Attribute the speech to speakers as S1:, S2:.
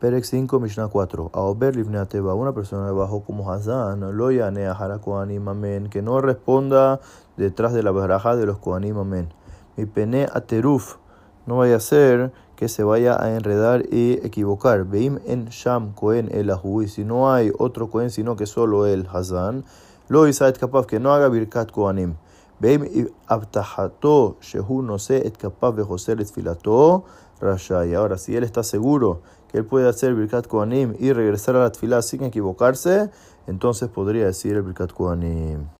S1: Perek 5, Mishnah 4. Aober livneateba, una persona debajo como Hazan, lo yanea koanim amen, que no responda detrás de la baraja de los koanim amen. Mi pene ateruf, no vaya a ser que se vaya a enredar y equivocar. Veim en sham kohen el y si no hay otro kohen sino que solo el Hazan, lo isait kapaf, que no haga birkat koanim. Shehu no se et kapaf vejoser et filato rashai. Ahora, si él está seguro que él puede hacer Birkat Kohanim y regresar a la Tfilah sin equivocarse, entonces podría decir el Birkat Kohanim.